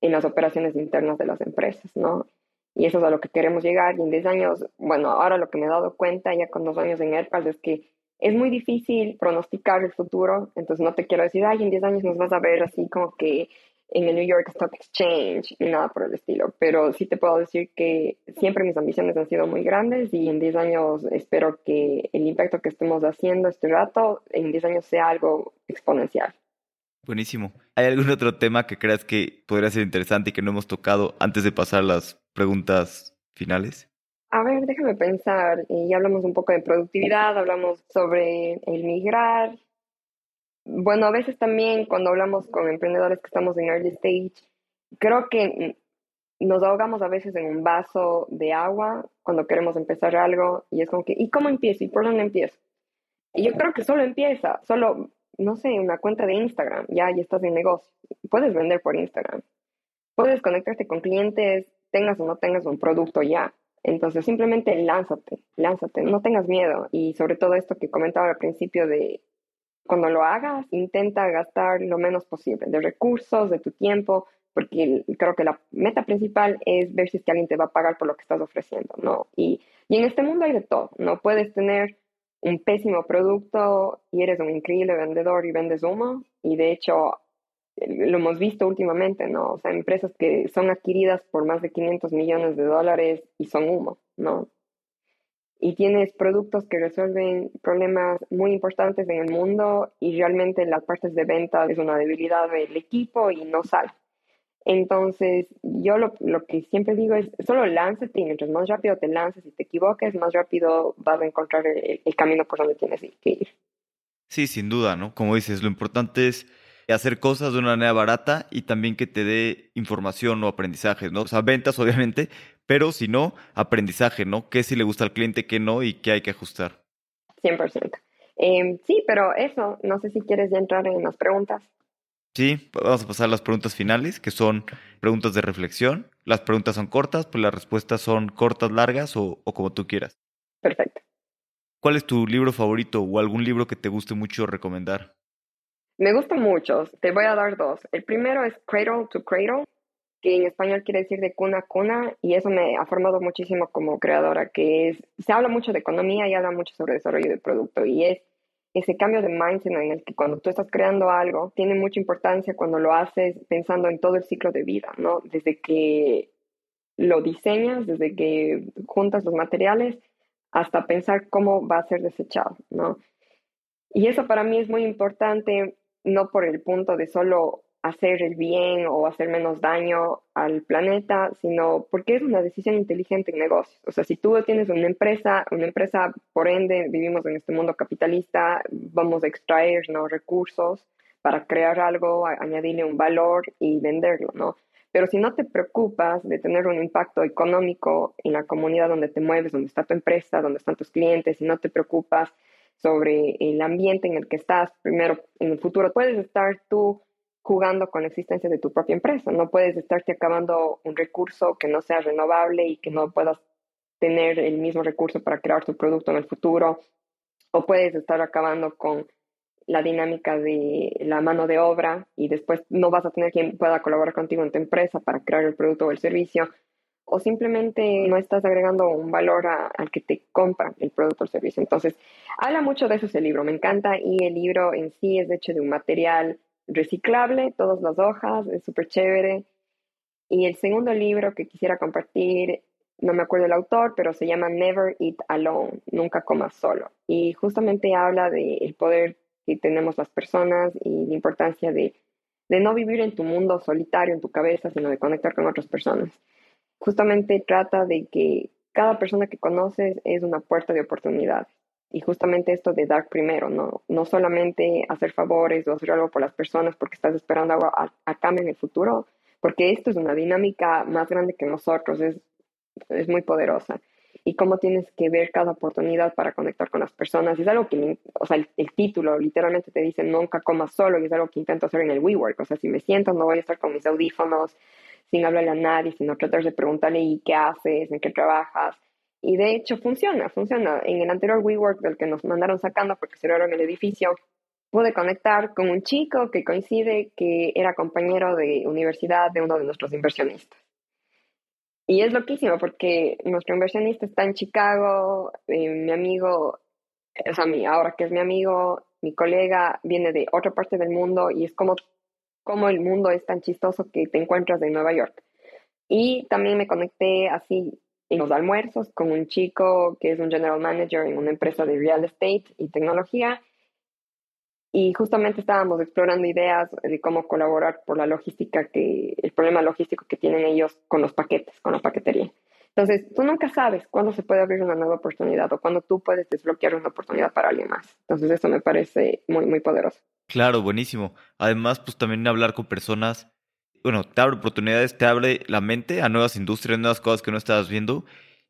en las operaciones internas de las empresas, ¿no? Y eso es a lo que queremos llegar. Y en 10 años, bueno, ahora lo que me he dado cuenta ya con dos años en AirPass es que es muy difícil pronosticar el futuro. Entonces no te quiero decir, ay, en 10 años nos vas a ver así como que en el New York Stock Exchange y nada por el estilo. Pero sí te puedo decir que siempre mis ambiciones han sido muy grandes y en 10 años espero que el impacto que estemos haciendo este rato, en 10 años sea algo exponencial. Buenísimo. ¿Hay algún otro tema que creas que podría ser interesante y que no hemos tocado antes de pasar las preguntas finales? A ver, déjame pensar. Y hablamos un poco de productividad, hablamos sobre el migrar. Bueno, a veces también cuando hablamos con emprendedores que estamos en early stage, creo que nos ahogamos a veces en un vaso de agua cuando queremos empezar algo y es como que, ¿y cómo empiezo? ¿Y por dónde empiezo? Y yo creo que solo empieza, solo no sé, una cuenta de Instagram, ya, ya estás en negocio. Puedes vender por Instagram. Puedes conectarte con clientes, tengas o no tengas un producto ya. Entonces, simplemente lánzate, lánzate, no tengas miedo. Y sobre todo esto que comentaba al principio de cuando lo hagas, intenta gastar lo menos posible de recursos, de tu tiempo, porque creo que la meta principal es ver si es que alguien te va a pagar por lo que estás ofreciendo, ¿no? Y, y en este mundo hay de todo, ¿no? Puedes tener un pésimo producto y eres un increíble vendedor y vendes humo. Y de hecho, lo hemos visto últimamente, ¿no? O sea, empresas que son adquiridas por más de 500 millones de dólares y son humo, ¿no? Y tienes productos que resuelven problemas muy importantes en el mundo y realmente las partes de venta es una debilidad del equipo y no sale. Entonces, yo lo, lo, que siempre digo es, solo lánzate y mientras más rápido te lances y te equivoques, más rápido vas a encontrar el, camino por donde tienes que ir. Sí, sin duda, ¿no? Como dices, lo importante es hacer cosas de una manera barata y también que te dé información o aprendizaje, ¿no? O sea, ventas, obviamente, pero si no, aprendizaje, ¿no? ¿Qué si le gusta al cliente, qué no y qué hay que ajustar? 100%. Eh, sí, pero eso, no sé si quieres ya entrar en las preguntas. Sí, vamos a pasar a las preguntas finales, que son preguntas de reflexión. Las preguntas son cortas, pues las respuestas son cortas, largas o, o como tú quieras. Perfecto. ¿Cuál es tu libro favorito o algún libro que te guste mucho recomendar? Me gustan muchos, te voy a dar dos. El primero es Cradle to Cradle, que en español quiere decir de cuna a cuna, y eso me ha formado muchísimo como creadora, que es, se habla mucho de economía y habla mucho sobre desarrollo de producto, y es ese cambio de mindset en el que cuando tú estás creando algo, tiene mucha importancia cuando lo haces pensando en todo el ciclo de vida, ¿no? Desde que lo diseñas, desde que juntas los materiales, hasta pensar cómo va a ser desechado, ¿no? Y eso para mí es muy importante, no por el punto de solo hacer el bien o hacer menos daño al planeta, sino porque es una decisión inteligente en negocios. O sea, si tú tienes una empresa, una empresa, por ende, vivimos en este mundo capitalista, vamos a extraer ¿no? recursos para crear algo, añadirle un valor y venderlo, ¿no? Pero si no te preocupas de tener un impacto económico en la comunidad donde te mueves, donde está tu empresa, donde están tus clientes, si no te preocupas sobre el ambiente en el que estás, primero, en el futuro puedes estar tú jugando con la existencia de tu propia empresa. No puedes estarte acabando un recurso que no sea renovable y que no puedas tener el mismo recurso para crear tu producto en el futuro. o puedes estar acabando con la dinámica de la mano de obra y después no vas a tener quien pueda colaborar contigo en tu empresa para crear el producto o el servicio, o simplemente no estás agregando un valor al que te compra el producto o servicio. Entonces, habla mucho de eso ese libro, me encanta, y el libro en sí es hecho de un material reciclable, todas las hojas, es súper chévere. Y el segundo libro que quisiera compartir, no me acuerdo el autor, pero se llama Never Eat Alone, Nunca Comas Solo. Y justamente habla del poder que tenemos las personas y la importancia de, de no vivir en tu mundo solitario, en tu cabeza, sino de conectar con otras personas. Justamente trata de que cada persona que conoces es una puerta de oportunidades. Y justamente esto de dar primero, no, no solamente hacer favores o hacer algo por las personas porque estás esperando algo a, cambio en el futuro, porque esto es una dinámica más grande que nosotros, es, es muy poderosa y cómo tienes que ver cada oportunidad para conectar con las personas. Es algo que, o sea, el, título literalmente te dice nunca comas solo y es algo que intento hacer en el WeWork. O sea, si me siento, no voy a estar con mis audífonos, sin hablarle a nadie, sino tratar de preguntarle ¿y qué haces? ¿En qué trabajas? Y de hecho funciona, funciona. En el anterior WeWork del que nos mandaron sacando porque cerraron el edificio, pude conectar con un chico que coincide que era compañero de universidad de uno de nuestros inversionistas. Y es loquísimo porque nuestro inversionista está en Chicago, eh, mi amigo, o sea, mi, ahora que es mi amigo, mi colega viene de otra parte del mundo y es como, como el mundo es tan chistoso que te encuentras en Nueva York. Y también me conecté así en los almuerzos con un chico que es un general manager en una empresa de real estate y tecnología y justamente estábamos explorando ideas de cómo colaborar por la logística, que el problema logístico que tienen ellos con los paquetes, con la paquetería. Entonces, tú nunca sabes cuándo se puede abrir una nueva oportunidad o cuándo tú puedes desbloquear una oportunidad para alguien más. Entonces, eso me parece muy, muy poderoso. Claro, buenísimo. Además, pues también hablar con personas, bueno, te abre oportunidades, te abre la mente a nuevas industrias, nuevas cosas que no estabas viendo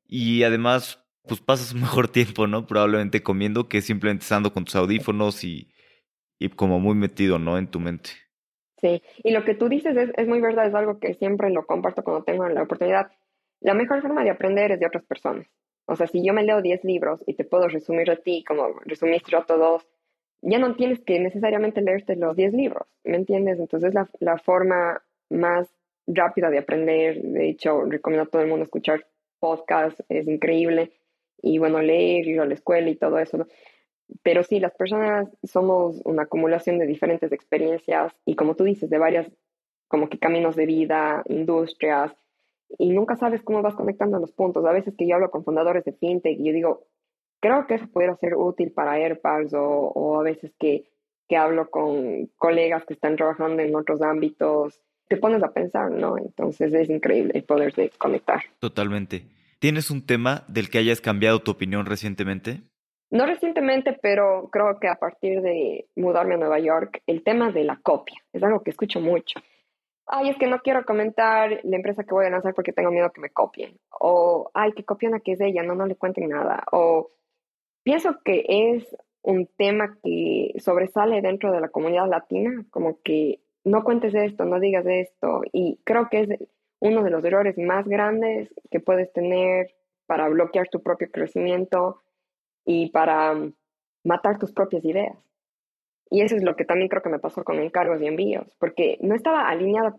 y además, pues pasas un mejor tiempo, ¿no? Probablemente comiendo que simplemente estando con tus audífonos y y como muy metido, ¿no? En tu mente. Sí, y lo que tú dices es, es muy verdad, es algo que siempre lo comparto cuando tengo la oportunidad. La mejor forma de aprender es de otras personas. O sea, si yo me leo 10 libros y te puedo resumir a ti como resumiste a todos, ya no tienes que necesariamente leerte los 10 libros, ¿me entiendes? Entonces la, la forma más rápida de aprender, de hecho, recomiendo a todo el mundo escuchar podcasts, es increíble, y bueno, leer, ir a la escuela y todo eso. Pero sí, las personas somos una acumulación de diferentes experiencias y como tú dices, de varias como que caminos de vida, industrias, y nunca sabes cómo vas conectando los puntos. A veces que yo hablo con fundadores de fintech y yo digo, creo que eso pudiera ser útil para AirPads o, o a veces que, que hablo con colegas que están trabajando en otros ámbitos, te pones a pensar, ¿no? Entonces es increíble el poder de conectar. Totalmente. ¿Tienes un tema del que hayas cambiado tu opinión recientemente? No recientemente, pero creo que a partir de mudarme a Nueva York, el tema de la copia es algo que escucho mucho. Ay, es que no quiero comentar la empresa que voy a lanzar porque tengo miedo que me copien. O, ay, que copian a que es de ella, no, no le cuenten nada. O pienso que es un tema que sobresale dentro de la comunidad latina, como que no cuentes esto, no digas esto. Y creo que es uno de los errores más grandes que puedes tener para bloquear tu propio crecimiento y para mm, matar tus propias ideas. Y eso es lo que también creo que me pasó con encargos y envíos, porque no estaba alineada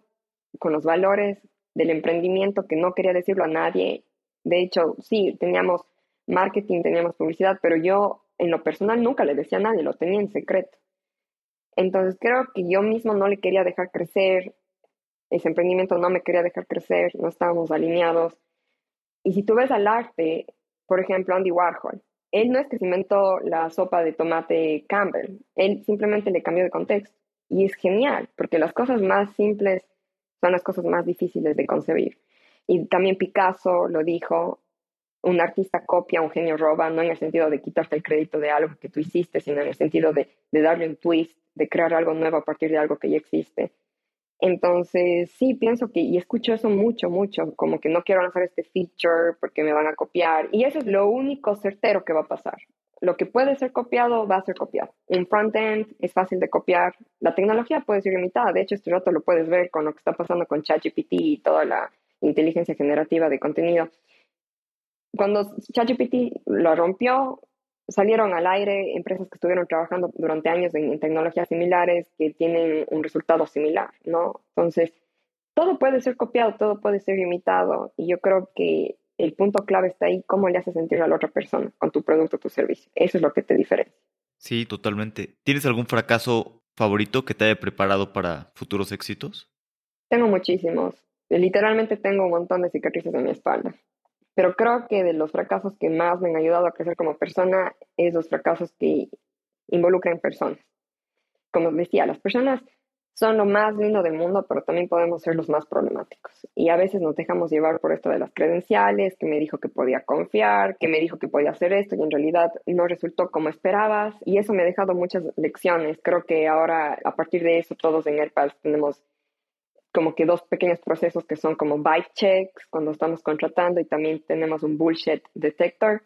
con los valores del emprendimiento, que no quería decirlo a nadie. De hecho, sí, teníamos marketing, teníamos publicidad, pero yo en lo personal nunca le decía a nadie, lo tenía en secreto. Entonces creo que yo mismo no le quería dejar crecer, ese emprendimiento no me quería dejar crecer, no estábamos alineados. Y si tú ves al arte, por ejemplo, Andy Warhol, él no es que se inventó la sopa de tomate Campbell, él simplemente le cambió de contexto. Y es genial, porque las cosas más simples son las cosas más difíciles de concebir. Y también Picasso lo dijo, un artista copia, un genio roba, no en el sentido de quitarte el crédito de algo que tú hiciste, sino en el sentido de, darle un twist, de crear algo nuevo a partir de algo que ya existe. Entonces, sí, pienso que, y escucho eso mucho, mucho, como que no quiero lanzar este feature porque me van a copiar. Y eso es lo único certero que va a pasar. Lo que puede ser copiado va a ser copiado. Un frontend es fácil de copiar. La tecnología puede ser limitada. De hecho, este rato lo puedes ver con lo que está pasando con ChatGPT y toda la inteligencia generativa de contenido. Cuando ChatGPT lo rompió, salieron al aire empresas que estuvieron trabajando durante años en, tecnologías similares que tienen un resultado similar, ¿no? Entonces, todo puede ser copiado, todo puede ser imitado y yo creo que el punto clave está ahí, cómo le haces sentir a la otra persona con tu producto o tu servicio. Eso es lo que te diferencia. Sí, totalmente. ¿Tienes algún fracaso favorito que te haya preparado para futuros éxitos? Tengo muchísimos. Literalmente tengo un montón de cicatrices en mi espalda. Pero creo que de los fracasos que más me han ayudado a crecer como persona es los fracasos que involucran personas. Como decía, las personas son lo más lindo del mundo, pero también podemos ser los más problemáticos. Y a veces nos dejamos llevar por esto de las credenciales, que me dijo que podía confiar, que me dijo que podía hacer esto y en realidad no resultó como esperabas. Y eso me ha dejado muchas lecciones. Creo que ahora, a partir de eso, todos en AirPads tenemos como que dos pequeños procesos que son como bike checks cuando estamos contratando y también tenemos un bullshit detector,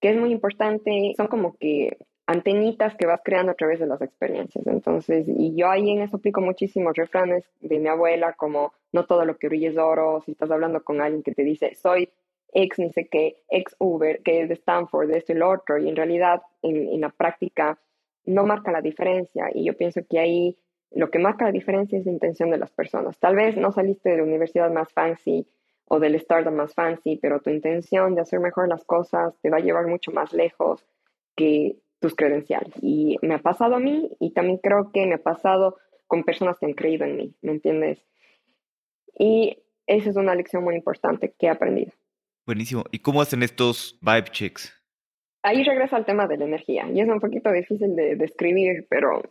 que es muy importante. Son como que antenitas que vas creando a través de las experiencias. Entonces, y yo ahí en eso aplico muchísimos refranes de mi abuela, como no todo lo que brilla es oro, si estás hablando con alguien que te dice, soy ex ni sé qué, ex Uber, que es de Stanford, de esto y lo otro, y en realidad en, en la práctica no marca la diferencia. Y yo pienso que ahí lo que marca la diferencia es la intención de las personas. Tal vez no saliste de la universidad más fancy o del startup más fancy, pero tu intención de hacer mejor las cosas te va a llevar mucho más lejos que tus credenciales. Y me ha pasado a mí y también creo que me ha pasado con personas que han creído en mí, ¿me entiendes? Y esa es una lección muy importante que he aprendido. Buenísimo. ¿Y cómo hacen estos vibe checks? Ahí regresa al tema de la energía. Y es un poquito difícil de describir, pero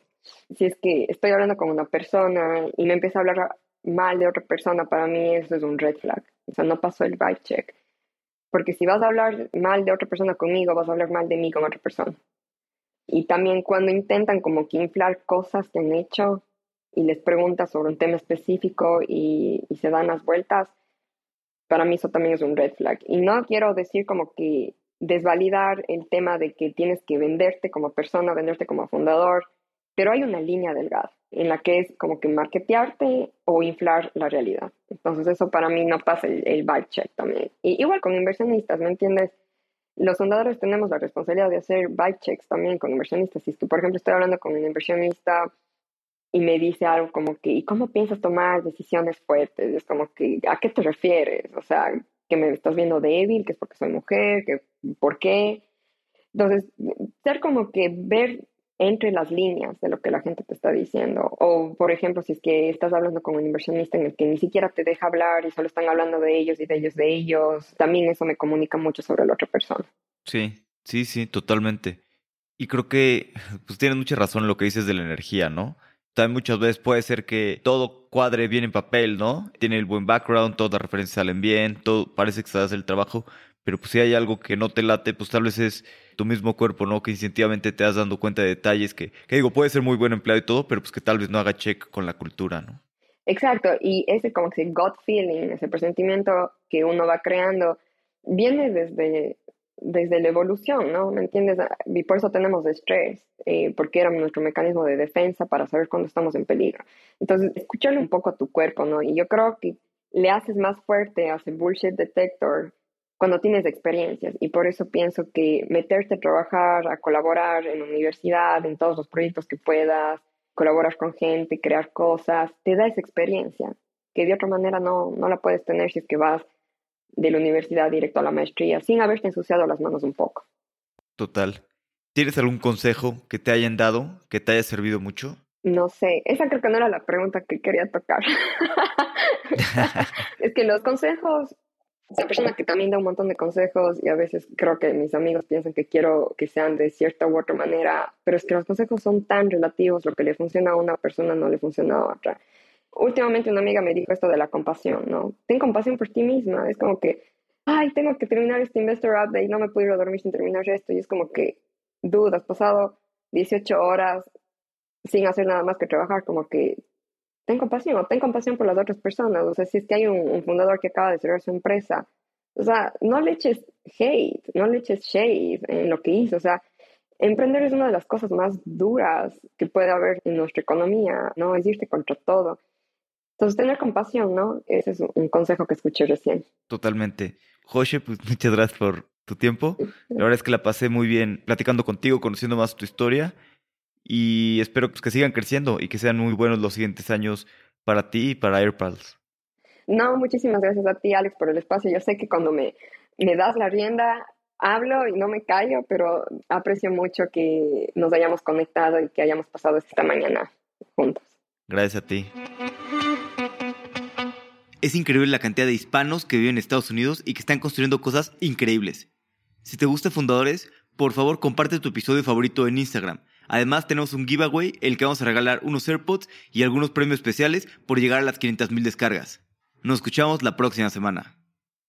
si es que estoy hablando con una persona y me empieza a hablar mal de otra persona, para mí eso es un red flag. O sea, no pasó el vibe check. Porque si vas a hablar mal de otra persona conmigo, vas a hablar mal de mí con otra persona. Y también cuando intentan como que inflar cosas que han hecho y les preguntas sobre un tema específico y, y se dan las vueltas, para mí eso también es un red flag. Y no quiero decir como que desvalidar el tema de que tienes que venderte como persona, venderte como fundador, pero hay una línea delgada en la que es como que marketearte o inflar la realidad. Entonces eso para mí no pasa el, el vibe check también. Y igual con inversionistas, ¿me entiendes? Los fundadores tenemos la responsabilidad de hacer vibe checks también con inversionistas. Si tú, por ejemplo, estoy hablando con un inversionista y me dice algo como que, ¿y cómo piensas tomar decisiones fuertes? Es como que, ¿a qué te refieres? O sea, que me estás viendo débil, que es porque soy mujer, que ¿por qué? Entonces, ser como que ver entre las líneas de lo que la gente te está diciendo. O, por ejemplo, si es que estás hablando con un inversionista en el que ni siquiera te deja hablar y solo están hablando de ellos y de ellos, de ellos, también eso me comunica mucho sobre la otra persona. Sí, sí, sí, totalmente. Y creo que pues tienes mucha razón en lo que dices de la energía, ¿no? También muchas veces puede ser que todo cuadre bien en papel, ¿no? Tiene el buen background, todas las referencias salen bien, todo parece que estás el trabajo, pero pues si hay algo que no te late, pues tal vez es tu mismo cuerpo, ¿no? Que instintivamente te has dando cuenta de detalles que, que digo, puede ser muy buen empleado y todo, pero pues que tal vez no haga check con la cultura, ¿no? Exacto, y ese como que gut feeling, ese presentimiento que uno va creando, viene desde, desde la evolución, ¿no? ¿Me entiendes? Y por eso tenemos estrés, eh, porque era nuestro mecanismo de defensa para saber cuándo estamos en peligro. Entonces, escúchale un poco a tu cuerpo, ¿no? Y yo creo que le haces más fuerte a ese bullshit detector cuando tienes experiencias. Y por eso pienso que meterte a trabajar, a colaborar en universidad, en todos los proyectos que puedas, colaborar con gente, crear cosas, te da esa experiencia que de otra manera no, no la puedes tener si es que vas de la universidad directo a la maestría sin haberte ensuciado las manos un poco. Total. ¿Tienes algún consejo que te hayan dado, que te haya servido mucho? No sé, esa creo que no era la pregunta que quería tocar. es que los consejos una persona que también da un montón de consejos y a veces creo que mis amigos piensan que quiero que sean de cierta u otra manera, pero es que los consejos son tan relativos, lo que le funciona a una persona no le funciona a otra. Últimamente una amiga me dijo esto de la compasión, ¿no? Ten compasión por ti misma, es como que, ay, tengo que terminar este investor update, no me puedo ir a dormir sin terminar esto, y es como que, dude, has pasado 18 horas sin hacer nada más que trabajar, como que ten compasión, ten compasión por las otras personas. O sea, si es que hay un, fundador que acaba de cerrar su empresa, o sea, no le eches hate, no le eches shade en lo que hizo. O sea, emprender es una de las cosas más duras que puede haber en nuestra economía, ¿no? Es irte contra todo. Entonces, tener compasión, ¿no? Ese es un consejo que escuché recién. Totalmente. José, pues muchas gracias por tu tiempo. La verdad es que la pasé muy bien platicando contigo, conociendo más tu historia y espero pues, que sigan creciendo y que sean muy buenos los siguientes años para ti y para AirPals. No, muchísimas gracias a ti, Alex, por el espacio. Yo sé que cuando me, me das la rienda, hablo y no me callo, pero aprecio mucho que nos hayamos conectado y que hayamos pasado esta mañana juntos. Gracias a ti. Es increíble la cantidad de hispanos que viven en Estados Unidos y que están construyendo cosas increíbles. Si te gusta Fundadores, por favor comparte tu episodio favorito en Instagram. Además tenemos un giveaway, el que vamos a regalar unos AirPods y algunos premios especiales por llegar a las 500.000 descargas. Nos escuchamos la próxima semana.